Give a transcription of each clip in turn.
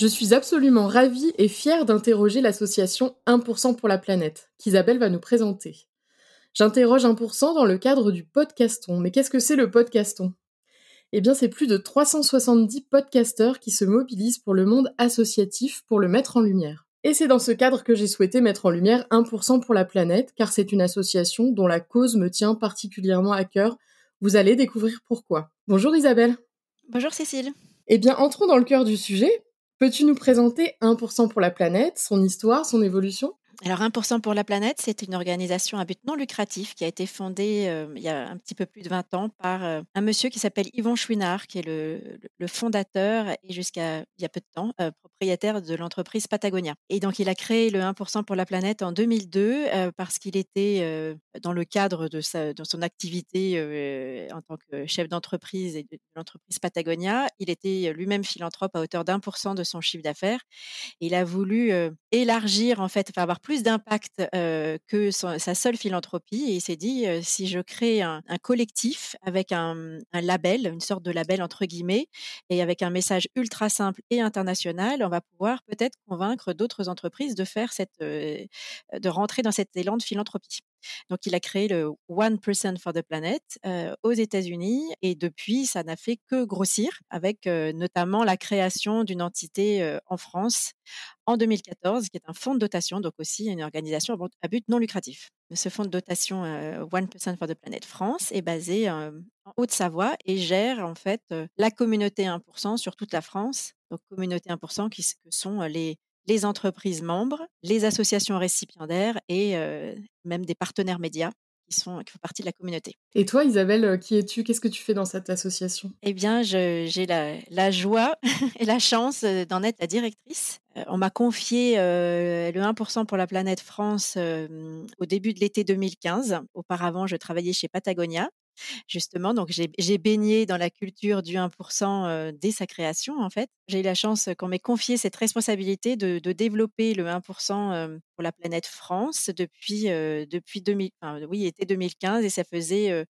Je suis absolument ravie et fière d'interroger l'association 1% pour la planète, qu'Isabelle va nous présenter. J'interroge 1% dans le cadre du podcaston. Mais qu'est-ce que c'est le podcaston? Eh bien, c'est plus de 370 podcasteurs qui se mobilisent pour le monde associatif pour le mettre en lumière. Et c'est dans ce cadre que j'ai souhaité mettre en lumière 1% pour la planète, car c'est une association dont la cause me tient particulièrement à cœur. Vous allez découvrir pourquoi. Bonjour Isabelle. Bonjour Cécile. Eh bien, entrons dans le cœur du sujet. Peux-tu nous présenter 1% pour la planète, son histoire, son évolution? Alors 1% pour la planète, c'est une organisation à but non lucratif qui a été fondée euh, il y a un petit peu plus de 20 ans par euh, un monsieur qui s'appelle Yvon Chouinard, qui est le, fondateur et jusqu'à il y a peu de temps euh, propriétaire de l'entreprise Patagonia. Et donc il a créé le 1% pour la planète en 2002 parce qu'il était dans le cadre de, sa, de son activité en tant que chef d'entreprise et de, l'entreprise Patagonia, il était lui-même philanthrope à hauteur d'un pour cent de son chiffre d'affaires. Il a voulu élargir en fait, enfin avoir plus plus d'impact que sa seule philanthropie et il s'est dit si je crée un, collectif avec un, label, une sorte de label entre guillemets, et avec un message ultra simple et international, on va pouvoir peut-être convaincre d'autres entreprises de faire cette, de rentrer dans cet élan de philanthropie. Donc, il a créé le One Person for the Planet aux États-Unis et depuis, ça n'a fait que grossir avec notamment la création d'une entité en France en 2014, qui est un fonds de dotation, donc aussi une organisation à but non lucratif. Ce fonds de dotation One Person for the Planet France est basé en Haute-Savoie et gère en fait la communauté 1% sur toute la France. Donc, communauté 1% qui sont les les entreprises membres, les associations récipiendaires et même des partenaires médias qui, sont, qui font partie de la communauté. Et toi, Isabelle, qui es-tu? Qu'est-ce que tu fais dans cette association? Eh bien, j'ai la, la, joie et la chance d'en être la directrice. on m'a confié le 1% pour la planète France au début de l'été 2015. Auparavant, je travaillais chez Patagonia justement. Donc, j'ai baigné dans la culture du 1% dès sa création, en fait. J'ai eu la chance qu'on m'ait confié cette responsabilité de, développer le 1% pour la planète France depuis, depuis 2000, oui, été 2015 et ça faisait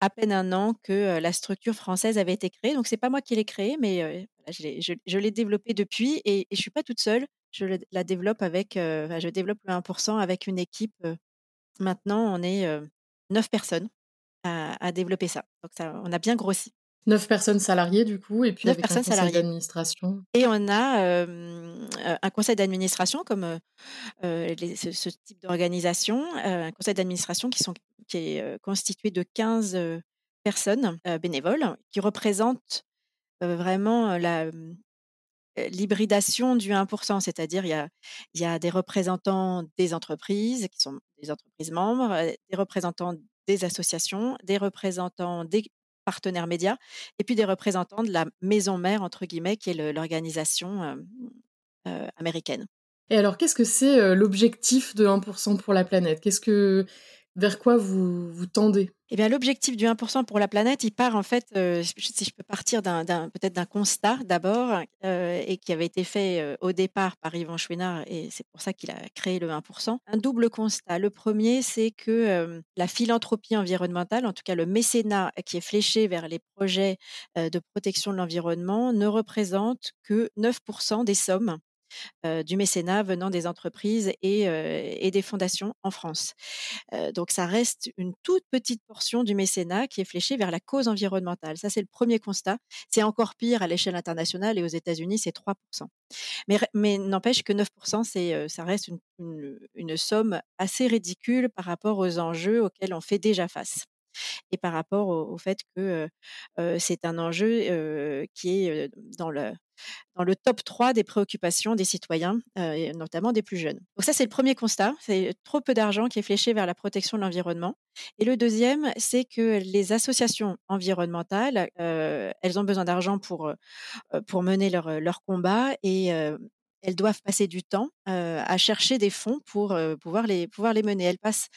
à peine un an que la structure française avait été créée. Donc, c'est pas moi qui l'ai créée, mais je l'ai développée depuis et, et je suis pas toute seule. Je la développe avec, je développe le 1% avec une équipe. maintenant, on est neuf personnes à, développer ça. Donc ça, on a bien grossi. Neuf personnes salariées du coup, et puis avec personnes un conseil d'administration. Et on a un conseil d'administration comme ce, type d'organisation, un conseil d'administration qui, sont, qui est constitué de 15 personnes bénévoles qui représentent vraiment la, l'hybridation du 1%, c'est-à-dire il y a, il y a des représentants des entreprises qui sont des entreprises membres, des représentants des associations, des représentants des partenaires médias et puis des représentants de la maison mère, entre guillemets, qui est l'organisation américaine. Et alors, qu'est-ce que c'est l'objectif de 1% pour la planète? Qu'est-ce que vers quoi vous, vous tendez? Eh bien, l'objectif du 1% pour la planète, il part en fait, euh, si je peux partir d'un, peut-être d'un constat d'abord, euh, et qui avait été fait euh, au départ par Yvan Chouinard, et c'est pour ça qu'il a créé le 1%. Un double constat. Le premier, c'est que la philanthropie environnementale, en tout cas le mécénat qui est fléché vers les projets de protection de l'environnement, ne représente que 9% des sommes du mécénat venant des entreprises et, des fondations en France. donc ça reste une toute petite portion du mécénat qui est fléchée vers la cause environnementale. Ça, c'est le premier constat. C'est encore pire à l'échelle internationale et aux États-Unis, c'est 3%. Mais, mais n'empêche que 9%, c'est, ça reste une somme assez ridicule par rapport aux enjeux auxquels on fait déjà face et par rapport au, fait que c'est un enjeu qui est dans le dans le top 3 des préoccupations des citoyens, euh, notamment des plus jeunes. Donc ça, c'est le premier constat, c'est trop peu d'argent qui est fléché vers la protection de l'environnement. Et le deuxième, c'est que les associations environnementales, euh, elles ont besoin d'argent pour, pour mener leur, leur combat et elles doivent passer du temps à chercher des fonds pour pouvoir, les, pouvoir les mener. Elles passent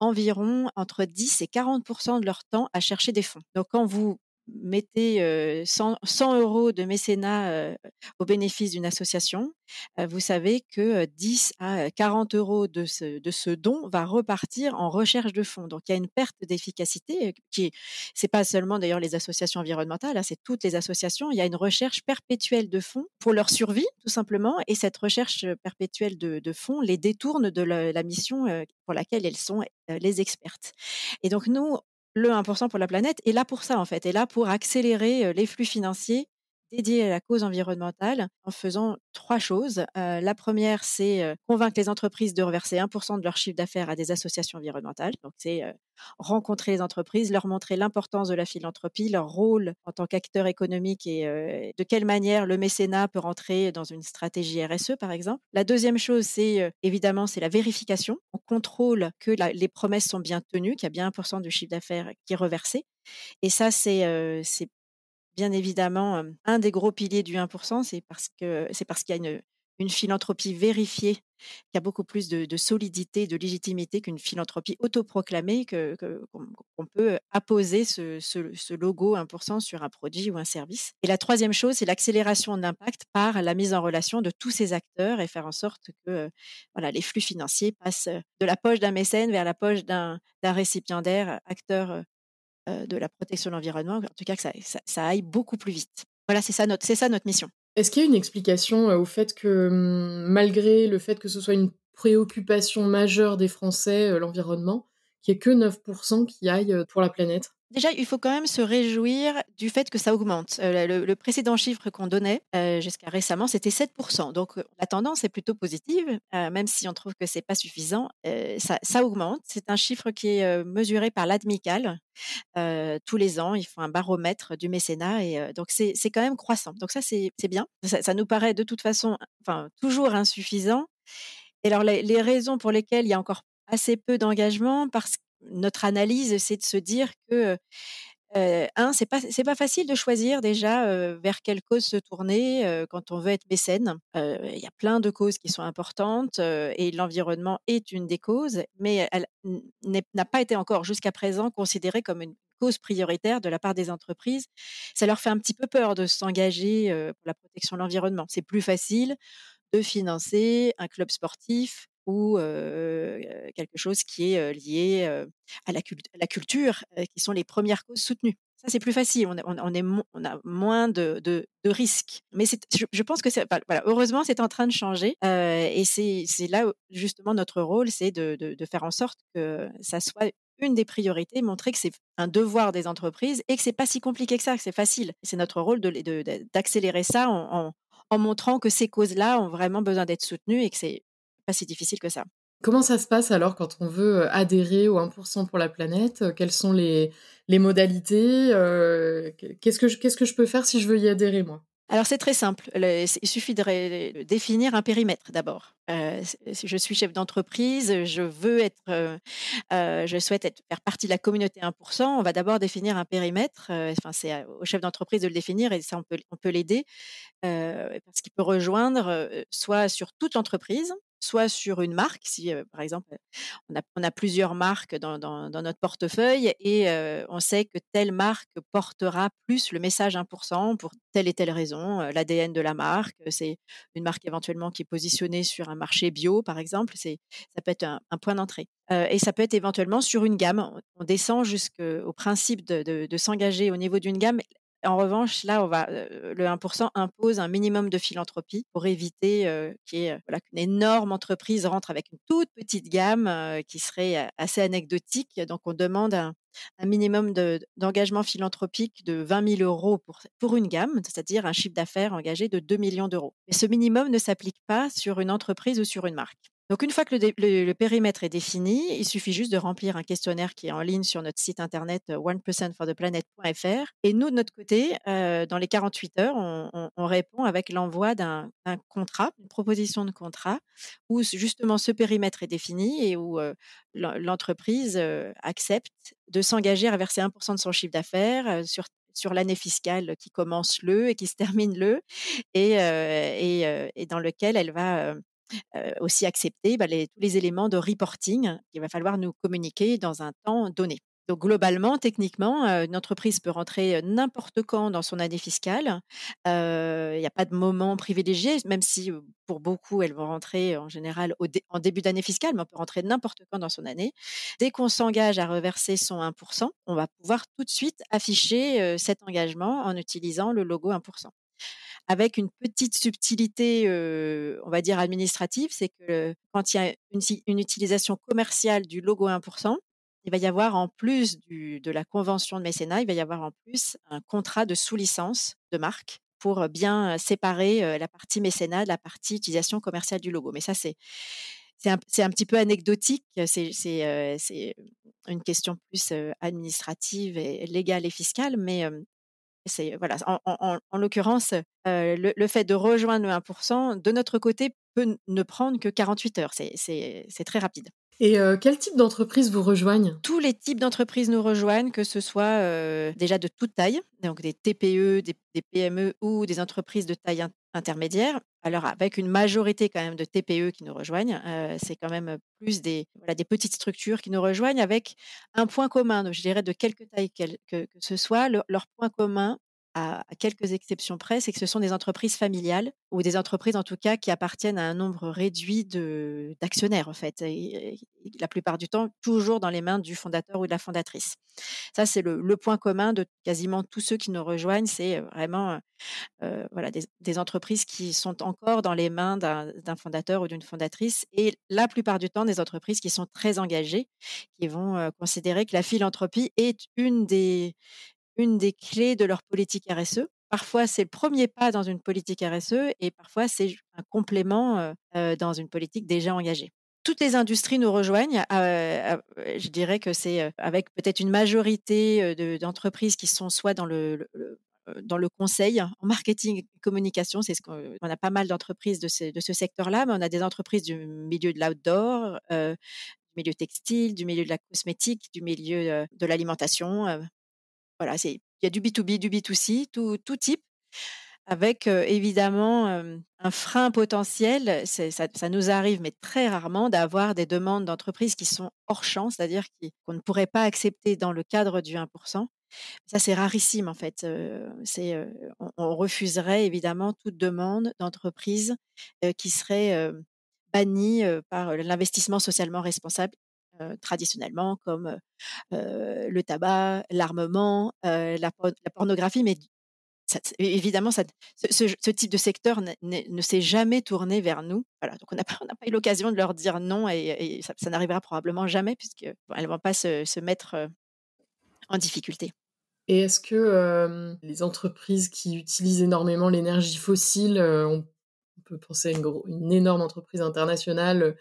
environ entre 10 et 40% de leur temps à chercher des fonds. Donc quand vous mettez 100, 100 euros de mécénat au bénéfice d'une association, vous savez que 10 à 40 euros de ce, de ce don va repartir en recherche de fonds. Donc il y a une perte d'efficacité qui c'est pas seulement d'ailleurs les associations environnementales, hein, c'est toutes les associations. Il y a une recherche perpétuelle de fonds pour leur survie tout simplement, et cette recherche perpétuelle de, fonds les détourne de la, la mission pour laquelle elles sont les expertes. Et donc nous, le 1% pour la planète est là pour ça, en fait, est là pour accélérer les flux financiers dédiés à la cause environnementale en faisant trois choses. la première, c'est convaincre les entreprises de reverser 1% de leur chiffre d'affaires à des associations environnementales. Donc, c'est rencontrer les entreprises, leur montrer l'importance de la philanthropie, leur rôle en tant qu'acteur économique et de quelle manière le mécénat peut rentrer dans une stratégie RSE, par exemple. La deuxième chose, c'est évidemment, c'est la vérification. On contrôle que les promesses sont bien tenues, qu'il y a bien 1% du chiffre d'affaires qui est reversé. Et ça, c'est bien évidemment, un des gros piliers du 1 c'est parce que c'est parce qu'il y a une philanthropie vérifiée qui a beaucoup plus de solidité, de légitimité qu'une philanthropie autoproclamée qu'on peut apposer ce ce logo 1% sur un produit ou un service. Et la troisième chose, c'est l'accélération de l'impact par la mise en relation de tous ces acteurs et faire en sorte que, voilà, les flux financiers passent, de la poche d'un mécène vers la poche d'un récipiendaire, acteur, de la protection de l'environnement, en tout cas que ça, ça, aille beaucoup plus vite. Voilà, c'est ça notre, c'est ça notre mission. Est-ce qu'il y a une explication euh, au fait que hum, malgré le fait que ce soit une préoccupation majeure des Français, euh, l'environnement, qu'il n'y ait que 9% qui aillent pour la planète Déjà, il faut quand même se réjouir du fait que ça augmente. le, précédent chiffre qu'on donnait jusqu'à récemment, c'était 7%. Donc la tendance est plutôt positive, même si on trouve que c'est pas suffisant. Ça, ça, augmente. C'est un chiffre qui est mesuré par l'ADMICAL. tous les ans, ils font un baromètre du mécénat et donc c'est quand même croissant. Donc ça, c'est bien. Ça, nous paraît de toute façon, enfin, toujours insuffisant. Et alors les, les raisons pour lesquelles il y a encore assez peu d'engagement, parce que notre analyse, c'est de se dire que euh, un, c'est pas pas facile de choisir déjà vers quelle cause se tourner quand on veut être mécène. Il y a plein de causes qui sont importantes et l'environnement est une des causes, mais elle n'a pas été encore jusqu'à présent considérée comme une cause prioritaire de la part des entreprises. Ça leur fait un petit peu peur de s'engager pour la protection de l'environnement. C'est plus facile de financer un club sportif ou quelque chose qui est lié à la, culture, qui sont les premières causes soutenues. Ça, c'est plus facile. On, a moins de, risques. Mais je, pense que voilà, heureusement, c'est en train de changer. et c'est là, justement, notre rôle, c'est de, faire en sorte que ça soit une des priorités, montrer que c'est un devoir des entreprises et que c'est pas si compliqué que ça, que c'est facile. C'est notre rôle d'accélérer ça en, en montrant que ces causes-là ont vraiment besoin d'être soutenues et que c'est pas si difficile que ça. Comment ça se passe alors quand on veut euh, adhérer au 1% pour la planète euh, Quelles sont les, les modalités euh, Qu'est-ce que, je, qu'est-ce que je peux faire si je veux y adhérer, moi? Alors c'est très simple. Il suffit de définir un périmètre d'abord. si je suis chef d'entreprise, je veux être, je souhaite être, faire partie de la communauté 1%. On va d'abord définir un périmètre. enfin, c'est au chef d'entreprise de le définir et ça on peut, on peut l'aider parce qu'il peut rejoindre soit sur toute l'entreprise, soit sur une marque, si par exemple on a, plusieurs marques dans, notre portefeuille et on sait que telle marque portera plus le message 1% pour telle et telle raison, l'ADN de la marque, c'est une marque éventuellement qui est positionnée sur un marché bio par exemple, ça peut être un, point d'entrée. et ça peut être éventuellement sur une gamme. On descend jusqu'au principe de s'engager au niveau d'une gamme. En revanche, là, on va, le 1% impose un minimum de philanthropie pour éviter qu'une énorme entreprise rentre avec une toute petite gamme qui serait assez anecdotique. Donc, on demande un, minimum d'engagement philanthropique de 20 000 euros pour, pour une gamme, c'est-à-dire un chiffre d'affaires engagé de 2 millions d'euros. Mais ce minimum ne s'applique pas sur une entreprise ou sur une marque. Donc une fois que le, périmètre est défini, il suffit juste de remplir un questionnaire qui est en ligne sur notre site internet 1%fortheplanet.fr. Euh, et nous, de notre côté, euh, dans les 48 heures, on, répond avec l'envoi d'un contrat, une proposition de contrat, où justement ce périmètre est défini et où euh, l'entreprise accepte de s'engager à verser 1% de son chiffre d'affaires sur sur l'année fiscale qui commence le et qui se termine le, et, et, dans lequel elle va aussi accepter bah, tous les éléments de reporting qu'il va falloir nous communiquer dans un temps donné. Donc globalement, techniquement, une entreprise peut rentrer n'importe quand dans son année fiscale. Il n'y a pas de moment privilégié, même si pour beaucoup, elles vont rentrer en général en début d'année fiscale, mais on peut rentrer n'importe quand dans son année. Dès qu'on s'engage à reverser son 1%, on va pouvoir tout de suite afficher cet engagement en utilisant le logo 1% avec une petite subtilité, on va dire administrative, c'est que quand il y a une, utilisation commerciale du logo 1%, il va y avoir en plus de la convention de mécénat, il va y avoir en plus un contrat de sous-licence de marque pour bien séparer la partie mécénat de la partie utilisation commerciale du logo. Mais ça, c'est un, petit peu anecdotique, c'est une question plus administrative et légale et fiscale, mais c'est voilà, en, l'occurrence, le, fait de rejoindre le 1%, de notre côté, peut ne prendre que 48 heures. C'est très rapide. Et quel type d'entreprise vous rejoignent? Tous les types d'entreprises nous rejoignent, que ce soit déjà de toute taille, donc des TPE, des, PME ou des entreprises de taille intermédiaire. Alors avec une majorité quand même de TPE qui nous rejoignent, c'est quand même plus des, petites structures qui nous rejoignent avec un point commun, je dirais de quelque taille que, ce soit, leur point commun, à, quelques exceptions près, c'est que ce sont des entreprises familiales ou des entreprises en tout cas qui appartiennent à un nombre réduit d'actionnaires en fait. Et, la plupart du temps, toujours dans les mains du fondateur ou de la fondatrice. Ça, c'est le, point commun de quasiment tous ceux qui nous rejoignent. C'est vraiment voilà, des, entreprises qui sont encore dans les mains d'un fondateur ou d'une fondatrice et la plupart du temps des entreprises qui sont très engagées, qui vont considérer que la philanthropie est une des, une des clés de leur politique RSE. Parfois, c'est le premier pas dans une politique RSE et parfois, c'est un complément dans une politique déjà engagée. Toutes les industries nous rejoignent. je dirais que c'est avec peut-être une majorité d'entreprises qui sont soit dans le, dans le conseil en marketing et communication. C'est ce qu'on a pas mal d'entreprises de ce secteur-là, mais on a des entreprises du milieu de l'outdoor, du milieu textile, du milieu de la cosmétique, du milieu de l'alimentation. Voilà, il y a du B2B, du B2C, tout, type, avec évidemment un frein potentiel. Ça, nous arrive, mais très rarement, d'avoir des demandes d'entreprises qui sont hors champ, c'est-à-dire qu'on ne pourrait pas accepter dans le cadre du 1%. Ça, c'est rarissime en fait. on, refuserait évidemment toute demande d'entreprise qui serait bannie par l'investissement socialement responsable traditionnellement comme le tabac, l'armement, la, pornographie, mais évidemment, ce, type de secteur ne s'est jamais tourné vers nous. Voilà, donc on n'a pas, eu l'occasion de leur dire non et, ça, n'arrivera probablement jamais puisqu'elles ne vont pas se, mettre en difficulté. Et est-ce que les entreprises qui utilisent énormément l'énergie fossile, on peut penser à une, énorme entreprise internationale euh,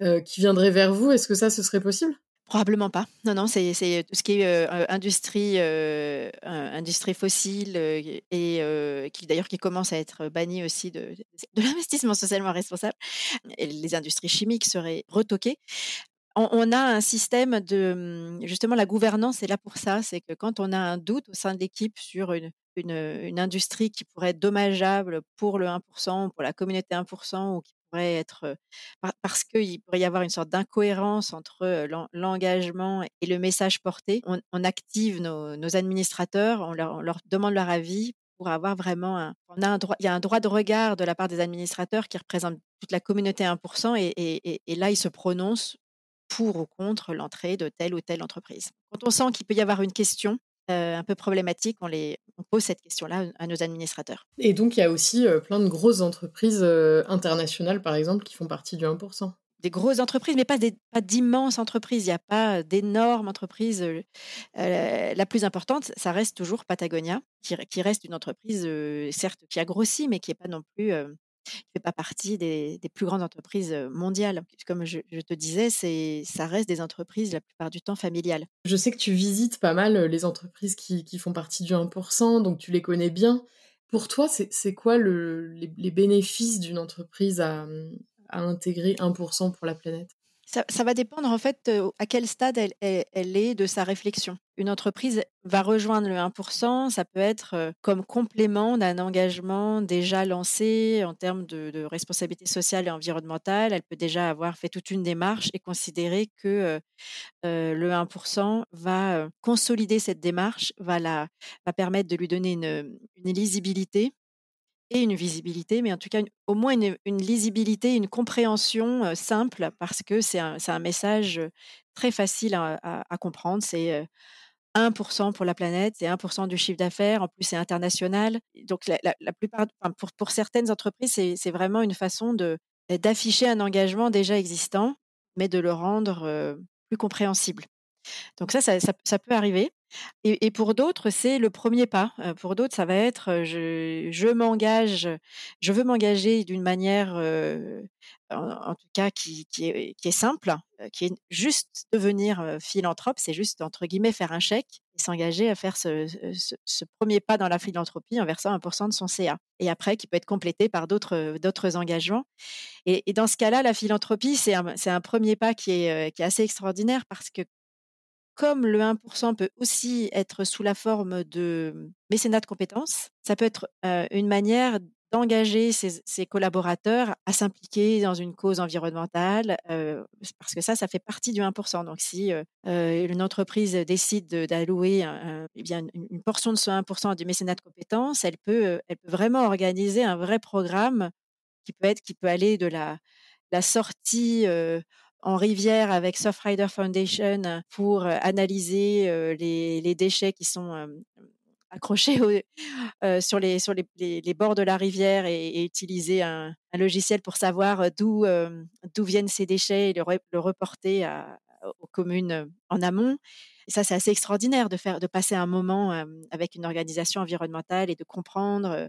qui viendraient vers vous. Est-ce que ça, ce serait possible? Probablement pas. Non, non, c'est tout ce qui est euh, industrie, euh, industrie fossile et qui d'ailleurs qui commence à être banni aussi de, de l'investissement socialement responsable. Les industries chimiques seraient retoquées. On, a un système de justement la gouvernance est là pour ça. C'est que quand on a un doute au sein de l'équipe sur une, une, une, industrie qui pourrait être dommageable pour le 1%, pour la communauté 1%, ou qui être parce qu'il pourrait y avoir une sorte d'incohérence entre l'engagement et le message porté. On, active nos, administrateurs, on leur, demande leur avis pour avoir vraiment un, on a un droit, il y a un droit de regard de la part des administrateurs qui représentent toute la communauté 1% et, et là ils se prononcent pour ou contre l'entrée de telle ou telle entreprise. Quand on sent qu'il peut y avoir une question, un peu problématique, on, les, pose cette question-là à nos administrateurs. Et donc, il y a aussi plein de grosses entreprises internationales, par exemple, qui font partie du 1%. Des grosses entreprises, mais pas, pas d'immenses entreprises. Il n'y a pas d'énormes entreprises. la plus importante, ça reste toujours Patagonia, qui, reste une entreprise, certes, qui a grossi, mais qui n'est pas non plus qui fait pas partie des des plus grandes entreprises, mondiales. Comme je je te disais, c'est ça reste des entreprises la plupart du temps familiales. Je sais que tu visites pas mal, les entreprises qui qui font partie du 1 donc tu les connais bien. Pour toi, c'est c'est quoi le les les bénéfices d'une entreprise à, mmh, à intégrer 1% pour la planète? Ça ça va dépendre en fait, à quel stade elle elle elle est de sa réflexion. Une entreprise va rejoindre le 1% ça peut être, comme complément d'un engagement déjà lancé en termes de responsabilité sociale et environnementale. Elle peut déjà avoir fait toute une démarche et considérer que, le 1% va, consolider cette démarche, va la permettre de lui donner une, lisibilité et une visibilité, mais en tout cas, au moins une lisibilité, une compréhension, simple parce que c'est un message, très facile à comprendre. 1 pour cent pour la planète, c'est 1% du chiffre d'affaires. En plus, c'est international. Donc la plupart pour certaines entreprises, c'est vraiment une façon d'afficher un engagement déjà existant, mais de le rendre, heu, plus compréhensible. Donc ça ça peut arriver et pour d'autres, c'est le premier pas. Heu, pour d'autres, ça va être, je m'engage, je veux m'engager d'une manière, en tout cas qui est simple, qui est juste devenir, philanthrope. C'est juste entre guillemets «faire un chèque» et s'engager à faire ce 1 pas dans la philanthropie en versant 1% de son CA et après qui peut être complété par d'autres, engagements et dans ce cas-là, la philanthropie, c'est un 1 pas qui est assez extraordinaire parce que comme le 1% peut aussi être sous la forme de mécénat de compétences, ça peut être, une manière d'engager ses collaborateurs à s'impliquer dans une cause environnementale, parce que ça, ça fait partie du 1% Donc si, une entreprise décide de d'allouer eh une portion de ce 1 à du mécénat de compétences, elle peut, elle peut vraiment organiser un vrai programme qui peut être qui peut aller de la sortie, en rivière avec Surfrider Foundation pour, heu, analyser, heu, les déchets qui sont, accrochés sur les bords de la rivière et utiliser un logiciel pour savoir, d'où, viennent ces déchets et le re le reporter aux communes, en amont. Ça, c'est assez extraordinaire de passer un moment, avec une organisation environnementale et de comprendre,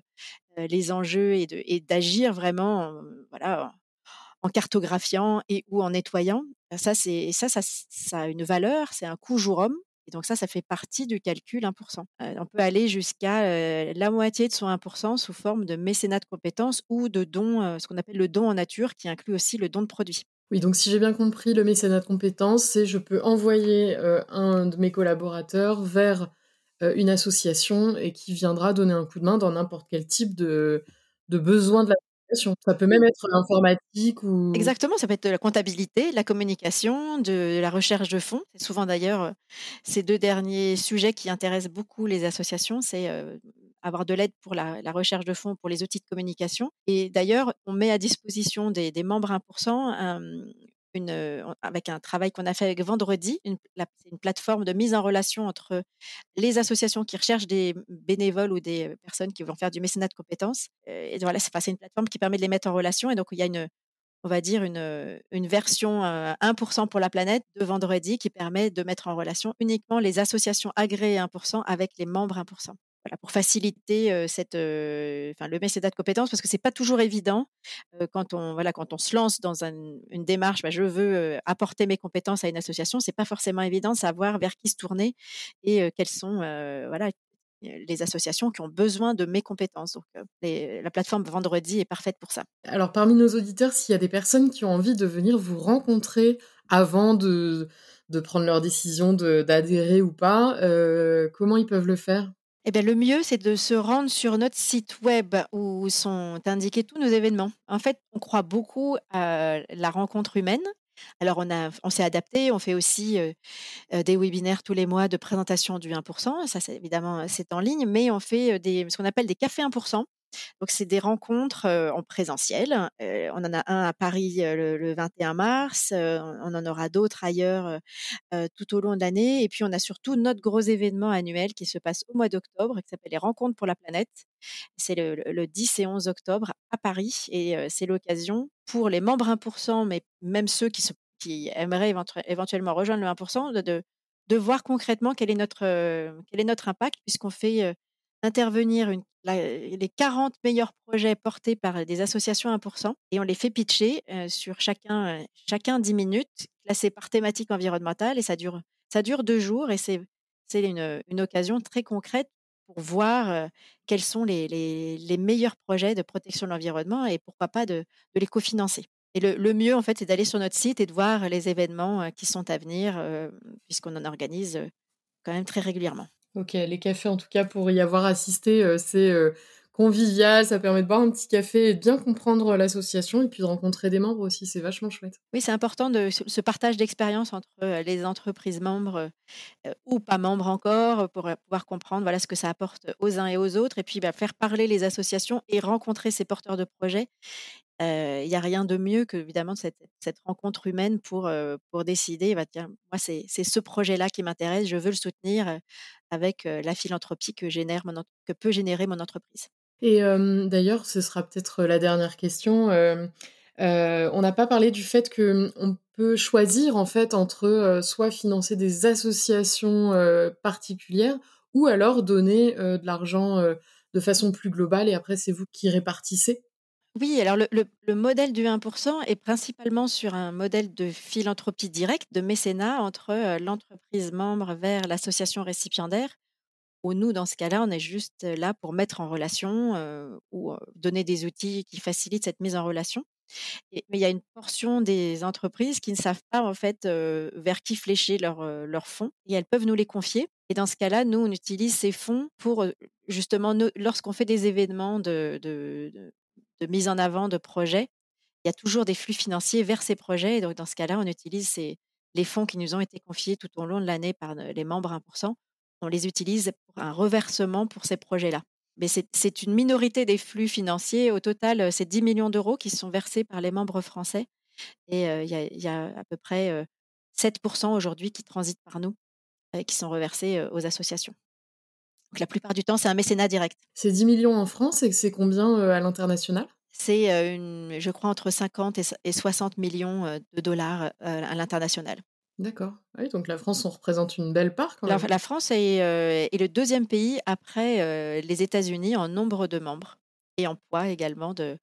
les enjeux et d'agir vraiment, voilà, cartographiant et ou en nettoyant. Ça, c'est ça ça a une valeur, c'est un coût jour homme et donc ça, ça fait partie du calcul 1 Heu, on peut aller jusqu'à, heu, la moitié de son 1% sous forme de mécénat de compétences ou de dons, heu, ce qu'on appelle le don en nature qui inclut aussi le don de produits. Oui, donc si j'ai bien compris, le mécénat de compétences, c'est je peux envoyer, un de mes collaborateurs vers, une association et qui viendra donner un coup de main dans n'importe quel type de de besoin de Ça peut même être l'informatique ou Exactement, ça peut être de la comptabilité, de la communication, de la recherche de fonds. C'est souvent d'ailleurs, heu, ces 2 derniers sujets qui intéressent beaucoup les associations, c'est, heu, avoir de l'aide pour la recherche de fonds pour les outils de communication et d'ailleurs, on met à disposition des membres 1 hem, une, avec un travail qu'on a fait avec Vendredi, une une plateforme de mise en relation entre les associations qui recherchent des bénévoles ou des, personnes qui vont faire du mécénat de compétences, et voilà, c'est une plateforme qui permet de les mettre en relation. Et donc il y a une, on va dire une, version, heu, 1% pour la planète de Vendredi qui permet de mettre en relation uniquement les associations agréées 1% avec les membres 1 Pour faciliter, cette, le mécénat de compétences parce que c'est pas toujours évident, quand on voilà, quand on se lance dans un une démarche, bah, je veux, apporter mes compétences à une association, c'est pas forcément évident de savoir vers qui se tourner et quelles sont, voilà, les associations qui ont besoin de mes compétences. Donc, la plateforme Vendredi est parfaite pour ça. Alors parmi nos auditeurs, s'il y a des personnes qui ont envie de venir vous rencontrer avant de de prendre leur décision d'adhérer ou pas, heu, comment ils peuvent le faire? Eh bien, le mieux, c'est de se rendre sur notre site web où sont indiqués tous nos événements. En fait, on croit beaucoup à la rencontre humaine. Alors on a on s'est adapté, on fait aussi, heu heu, des webinaires tous les mois de présentation du 1% Ça, évidemment, c'est en ligne, mais on fait, heu, des ce qu'on appelle des cafés 1 donc c'est des rencontres, en présentiel. On en a un à Paris, le le 21 mars, on en aura d'autres ailleurs, tout au long de l'année et puis on a surtout notre gros événement annuel qui se passe au mois d'octobre qui s'appelle les Rencontres pour la planète. C'est le le le 10 et 11 octobre à Paris et c'est l'occasion pour les membres 1 mais même ceux qui qui aimeraient éventuel éventuellement rejoindre le 1 de de voir concrètement quel est notre, impact puisqu'on fait, intervenir les 40 meilleurs projets portés par des associations 1%, et on les fait pitcher sur chacun, chacun 10 minutes, classés par thématique environnementale, et ça dure, ça dure deux jours, et c'est une, une occasion très concrète pour voir quels sont les, les, meilleurs projets de protection de l'environnement et pourquoi pas de, de les cofinancer. Et le, le, mieux, en fait, c'est d'aller sur notre site et de voir les événements qui sont à venir, puisqu'on en organise quand même très régulièrement. Ok, les cafés, en tout cas, pour y avoir assisté, c'est convivial, ça permet de boire un petit café et de bien comprendre l'association et puis de rencontrer des membres aussi, c'est vachement chouette. Oui, c'est important de ce partage d'expérience entre les entreprises membres ou pas membres encore pour pouvoir comprendre voilà ce que ça apporte aux uns et aux autres et puis bah, faire parler les associations et rencontrer ces porteurs de projets. Il n'y a rien de mieux que évidemment cette, cette rencontre humaine pour, pour décider, bah, tiens, moi c'est ce projet-là qui m'intéresse, je veux le soutenir avec la philanthropie que, génère que peut générer mon entreprise. Et d'ailleurs, ce sera peut-être la dernière question. on n'a pas parlé du fait qu'on peut choisir en fait entre soit financer des associations particulières ou alors donner de l'argent de façon plus globale et après c'est vous qui répartissez? Oui, alors le, le, modèle du 1% est principalement sur un modèle de philanthropie directe, de mécénat entre l'entreprise membre vers l'association récipiendaire nous, dans ce cas-là, on est juste là pour mettre en relation ou donner des outils qui facilitent cette mise en relation. mais il y a une portion des entreprises qui ne savent pas en fait vers qui flécher leurs fonds et elles peuvent nous les confier. Et dans ce cas-là, nous, on utilise ces fonds pour justement, lorsqu'on fait des événements de, mise en avant de projets, il y a toujours des flux financiers vers ces projets. Et dans ce cas-là, on utilise les fonds qui nous ont été confiés tout au long de l'année par les membres 1% on les utilise pour un reversement pour ces projets-là. Mais c'est une minorité des flux financiers. Au total, c'est 10 millions d'euros qui sont versés par les membres français. Et il y, a à peu près 7% aujourd'hui qui transitent par nous, et qui sont reversés aux associations. Donc la plupart du temps, c'est un mécénat direct. C'est 10 millions en France et c'est combien à l'international? C'est, je crois, entre 50 et 60 millions de dollars à l'international. D'accord. Ah oui, donc la France, on représente une belle part quand même. La, France est, le deuxième pays après les États-Unis en nombre de membres et en poids également de,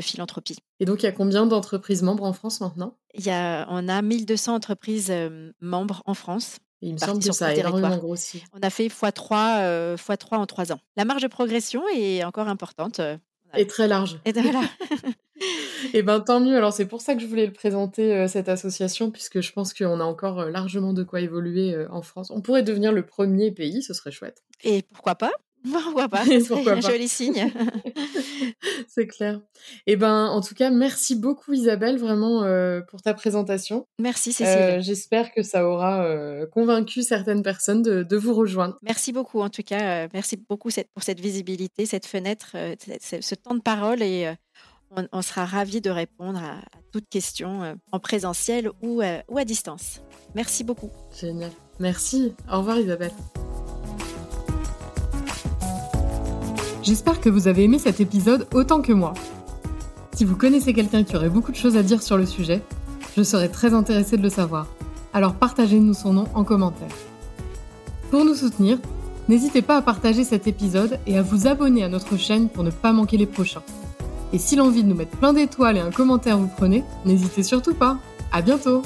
philanthropie. Et donc, il y a combien d'entreprises membres en France maintenant? Il y a, On a 1200 entreprises membres en France. Il me semble que ça a énormément grossi. On a fait x3, x3 en trois ans. La marge de progression est encore importante. Et très large. Et voilà. Et ben tant mieux. Alors c'est pour ça que je voulais le présenter euh, cette association puisque je pense qu'on a encore euh, largement de quoi évoluer euh, en France. On pourrait devenir le premier pays, ce serait chouette. Et pourquoi pas Pourquoi pas C'est un joli signe. c'est clair. Et ben, en tout cas, merci beaucoup Isabelle vraiment pour ta présentation. Merci Cécile. J'espère que ça aura convaincu certaines personnes de, vous rejoindre. Merci beaucoup en tout cas. merci beaucoup pour cette visibilité, cette fenêtre, ce temps de parole et on, sera ravis de répondre à, toutes questions euh, en présentiel ou, euh, ou à distance. Merci beaucoup. Génial. Merci. Au revoir Isabelle. J'espère que vous avez aimé cet épisode autant que moi. Si vous connaissez quelqu'un qui aurait beaucoup de choses à dire sur le sujet, je serais très intéressée de le savoir. Alors partagez-nous son nom en commentaire. Pour nous soutenir, n'hésitez pas à partager cet épisode et à vous abonner à notre chaîne pour ne pas manquer les prochains. Et si l'envie de nous mettre plein d'étoiles et un commentaire vous prenez, n'hésitez surtout pas. À bientôt!